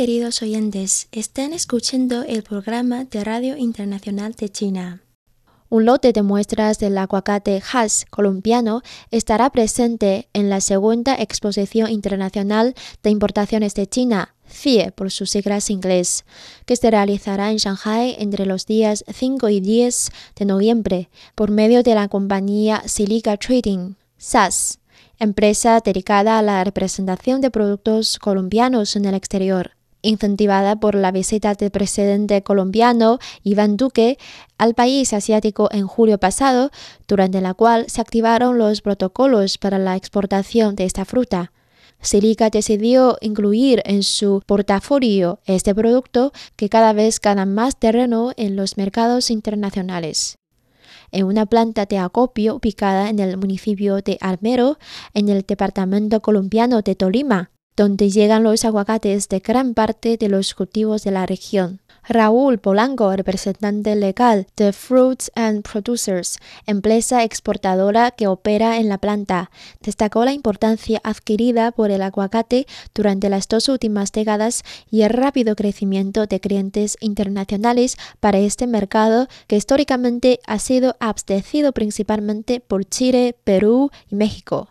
Queridos oyentes, están escuchando el programa de Radio Internacional de China. Un lote de muestras del aguacate Hass colombiano estará presente en la segunda exposición internacional de importaciones de China, CIE por sus siglas inglés, que se realizará en Shanghai entre los días 5 y 10 de noviembre por medio de la compañía Silica Trading, SAS empresa dedicada a la representación de productos colombianos en el exterior. Incentivada por la visita del presidente colombiano Iván Duque al país asiático en julio pasado, durante la cual se activaron los protocolos para la exportación de esta fruta. Silica decidió incluir en su portafolio este producto que cada vez gana más terreno en los mercados internacionales en una planta de acopio ubicada en el municipio de Almero, en el departamento colombiano de Tolima, donde llegan los aguacates de gran parte de los cultivos de la región. Raúl Polanco, representante legal de Fruits and Producers, empresa exportadora que opera en la planta, destacó la importancia adquirida por el aguacate durante las dos últimas décadas y el rápido crecimiento de clientes internacionales para este mercado que históricamente ha sido abastecido principalmente por Chile, Perú y México.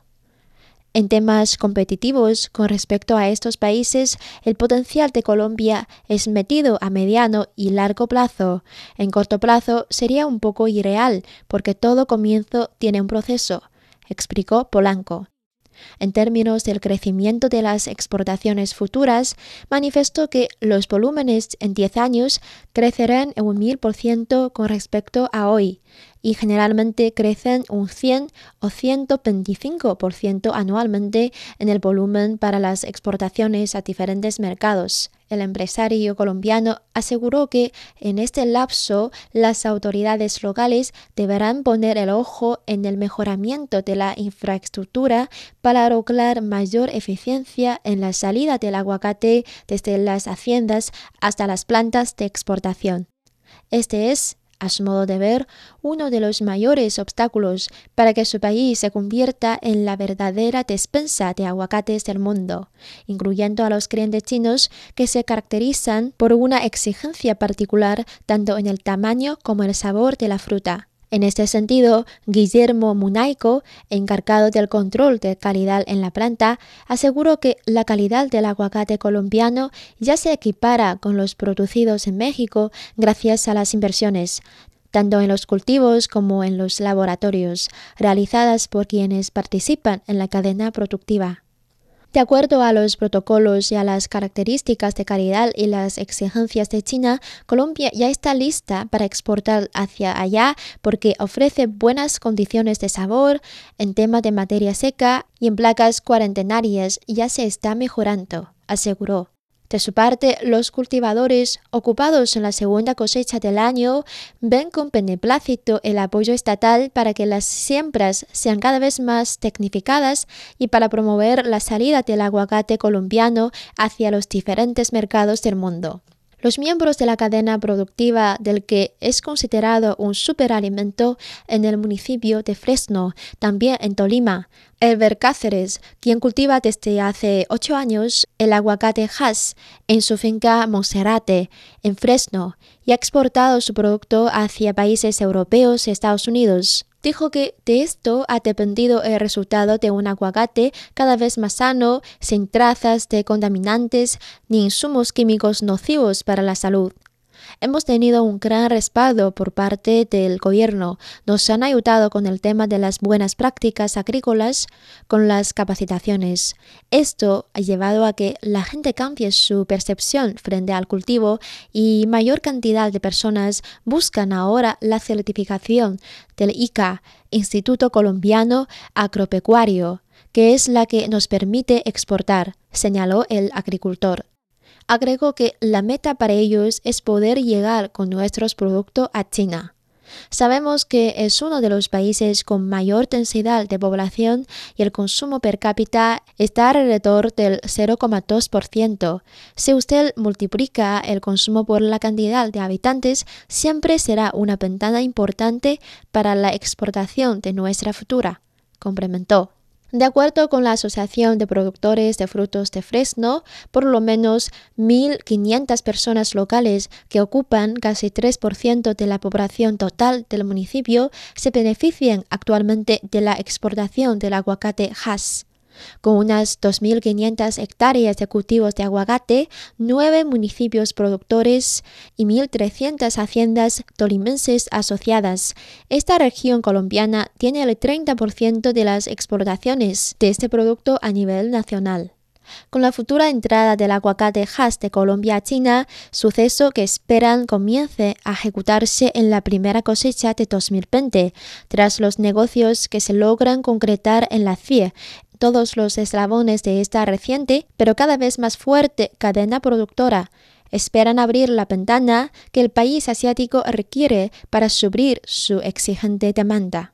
En temas competitivos con respecto a estos países, el potencial de Colombia es metido a mediano y largo plazo. En corto plazo sería un poco irreal, porque todo comienzo tiene un proceso, explicó Polanco. En términos del crecimiento de las exportaciones futuras, manifestó que los volúmenes en 10 años crecerán en un 1000% con respecto a hoy, y generalmente crecen un 100 o 125% anualmente en el volumen para las exportaciones a diferentes mercados. El empresario colombiano aseguró que en este lapso las autoridades locales deberán poner el ojo en el mejoramiento de la infraestructura para lograr mayor eficiencia en la salida del aguacate desde las haciendas hasta las plantas de exportación. Este es a su modo de ver, uno de los mayores obstáculos para que su país se convierta en la verdadera despensa de aguacates del mundo, incluyendo a los clientes chinos que se caracterizan por una exigencia particular tanto en el tamaño como el sabor de la fruta. En este sentido, Guillermo Munaico, encargado del control de calidad en la planta, aseguró que la calidad del aguacate colombiano ya se equipara con los producidos en México gracias a las inversiones, tanto en los cultivos como en los laboratorios, realizadas por quienes participan en la cadena productiva. De acuerdo a los protocolos y a las características de calidad y las exigencias de China, Colombia ya está lista para exportar hacia allá porque ofrece buenas condiciones de sabor en tema de materia seca y en placas cuarentenarias ya se está mejorando, aseguró. De su parte, los cultivadores ocupados en la segunda cosecha del año ven con beneplácito el apoyo estatal para que las siembras sean cada vez más tecnificadas y para promover la salida del aguacate colombiano hacia los diferentes mercados del mundo. Los miembros de la cadena productiva del que es considerado un superalimento en el municipio de Fresno, también en Tolima, Elber Cáceres, quien cultiva desde hace ocho años el aguacate Hass en su finca Monserrate, en Fresno, y ha exportado su producto hacia países europeos y Estados Unidos dijo que de esto ha dependido el resultado de un aguacate cada vez más sano, sin trazas de contaminantes ni insumos químicos nocivos para la salud. Hemos tenido un gran respaldo por parte del gobierno. Nos han ayudado con el tema de las buenas prácticas agrícolas, con las capacitaciones. Esto ha llevado a que la gente cambie su percepción frente al cultivo y mayor cantidad de personas buscan ahora la certificación del ICA, Instituto Colombiano Agropecuario que es la que nos permite exportar, señaló el agricultor. Agregó que la meta para ellos es poder llegar con nuestros productos a China. Sabemos que es uno de los países con mayor densidad de población y el consumo per cápita está alrededor del 0,2%. Si usted multiplica el consumo por la cantidad de habitantes, siempre será una ventana importante para la exportación de nuestra futura, complementó. De acuerdo con la Asociación de Productores de Frutos de Fresno, por lo menos 1.500 personas locales que ocupan casi 3% de la población total del municipio se benefician actualmente de la exportación del aguacate Hass. Con unas 2.500 hectáreas de cultivos de aguacate, nueve municipios productores y 1.300 haciendas tolimenses asociadas, esta región colombiana tiene el 30% de las exportaciones de este producto a nivel nacional. Con la futura entrada del aguacate Hass de Colombia a China, suceso que esperan comience a ejecutarse en la primera cosecha de 2020, tras los negocios que se logran concretar en la CIE, todos los eslabones de esta reciente, pero cada vez más fuerte cadena productora esperan abrir la ventana que el país asiático requiere para subir su exigente demanda.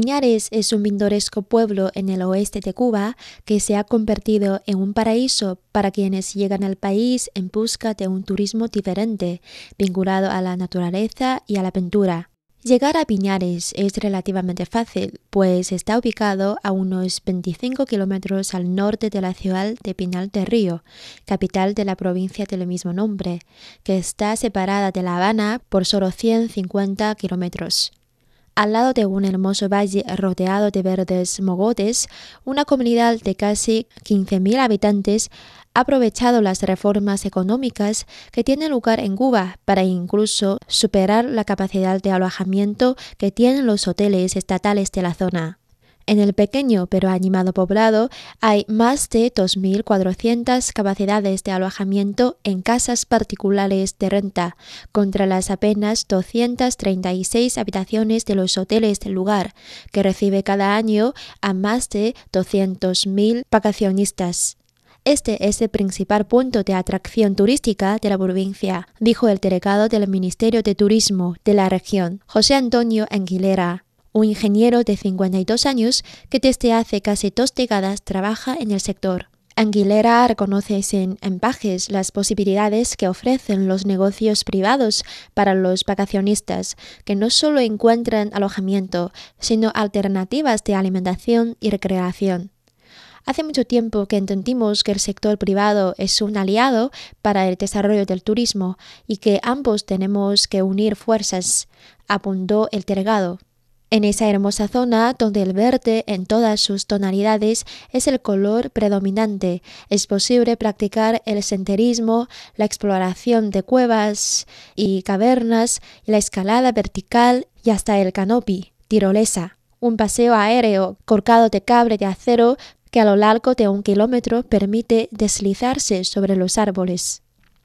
Piñares es un pintoresco pueblo en el oeste de Cuba que se ha convertido en un paraíso para quienes llegan al país en busca de un turismo diferente, vinculado a la naturaleza y a la pintura. Llegar a Piñares es relativamente fácil, pues está ubicado a unos 25 kilómetros al norte de la ciudad de Pinal de Río, capital de la provincia del mismo nombre, que está separada de La Habana por solo 150 kilómetros. Al lado de un hermoso valle rodeado de verdes mogotes, una comunidad de casi 15.000 habitantes ha aprovechado las reformas económicas que tienen lugar en Cuba para incluso superar la capacidad de alojamiento que tienen los hoteles estatales de la zona. En el pequeño pero animado poblado hay más de 2.400 capacidades de alojamiento en casas particulares de renta, contra las apenas 236 habitaciones de los hoteles del lugar, que recibe cada año a más de 200.000 vacacionistas. Este es el principal punto de atracción turística de la provincia, dijo el delegado del Ministerio de Turismo de la región, José Antonio Anguilera un ingeniero de 52 años que desde hace casi dos décadas trabaja en el sector. Anguilera reconoce sin empajes las posibilidades que ofrecen los negocios privados para los vacacionistas, que no solo encuentran alojamiento, sino alternativas de alimentación y recreación. Hace mucho tiempo que entendimos que el sector privado es un aliado para el desarrollo del turismo y que ambos tenemos que unir fuerzas, apuntó el delegado. En esa hermosa zona donde el verde en todas sus tonalidades es el color predominante, es posible practicar el senderismo, la exploración de cuevas y cavernas, la escalada vertical y hasta el canopy, tirolesa, un paseo aéreo corcado de cable de acero que a lo largo de un kilómetro permite deslizarse sobre los árboles.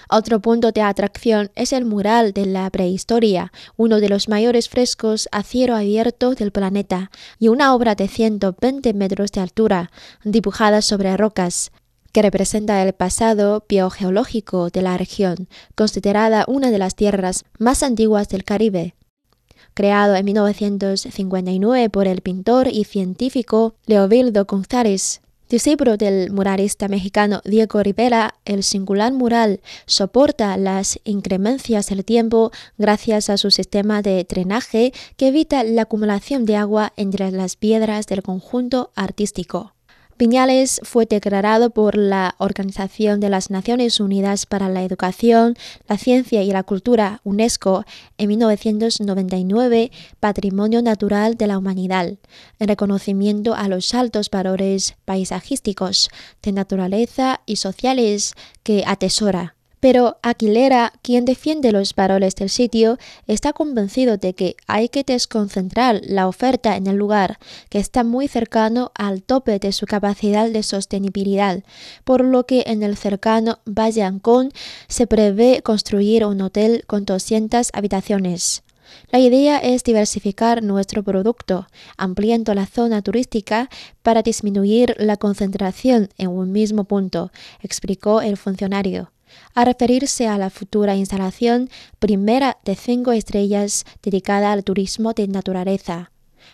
Otro punto de atracción es el mural de la prehistoria, uno de los mayores frescos a cielo abierto del planeta, y una obra de 120 metros de altura, dibujada sobre rocas, que representa el pasado biogeológico de la región, considerada una de las tierras más antiguas del Caribe. Creado en 1959 por el pintor y científico Leovildo González, Discípulo del muralista mexicano Diego Rivera, el singular mural soporta las incremencias del tiempo gracias a su sistema de drenaje que evita la acumulación de agua entre las piedras del conjunto artístico. Piñales fue declarado por la Organización de las Naciones Unidas para la Educación, la Ciencia y la Cultura, UNESCO, en 1999 Patrimonio Natural de la Humanidad, en reconocimiento a los altos valores paisajísticos, de naturaleza y sociales que atesora. Pero Aquilera, quien defiende los valores del sitio, está convencido de que hay que desconcentrar la oferta en el lugar, que está muy cercano al tope de su capacidad de sostenibilidad, por lo que en el cercano Valle Ancón se prevé construir un hotel con 200 habitaciones. La idea es diversificar nuestro producto, ampliando la zona turística para disminuir la concentración en un mismo punto, explicó el funcionario a referirse a la futura instalación primera de cinco estrellas dedicada al turismo de naturaleza.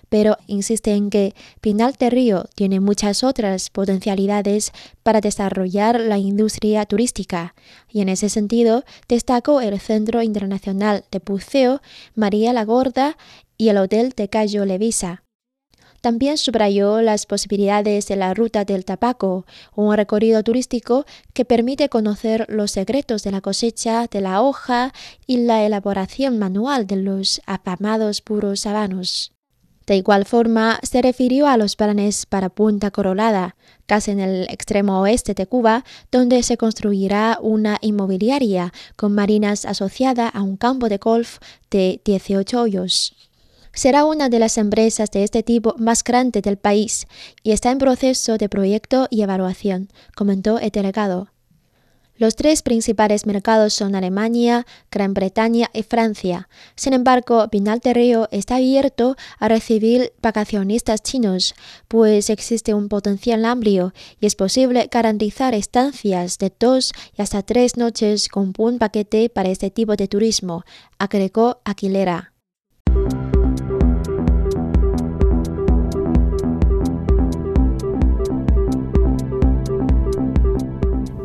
Pero insiste en que Pinal de Río tiene muchas otras potencialidades para desarrollar la industria turística, y en ese sentido destacó el Centro Internacional de Buceo María la Gorda y el Hotel de Cayo Levisa. También subrayó las posibilidades de la Ruta del Tabaco, un recorrido turístico que permite conocer los secretos de la cosecha de la hoja y la elaboración manual de los afamados puros habanos. De igual forma, se refirió a los planes para Punta Corolada, casi en el extremo oeste de Cuba, donde se construirá una inmobiliaria con marinas asociada a un campo de golf de 18 hoyos será una de las empresas de este tipo más grandes del país y está en proceso de proyecto y evaluación, comentó el delegado. Los tres principales mercados son Alemania, Gran Bretaña y Francia. Sin embargo, Pinal de Río está abierto a recibir vacacionistas chinos, pues existe un potencial amplio y es posible garantizar estancias de dos y hasta tres noches con un paquete para este tipo de turismo, agregó Aquilera.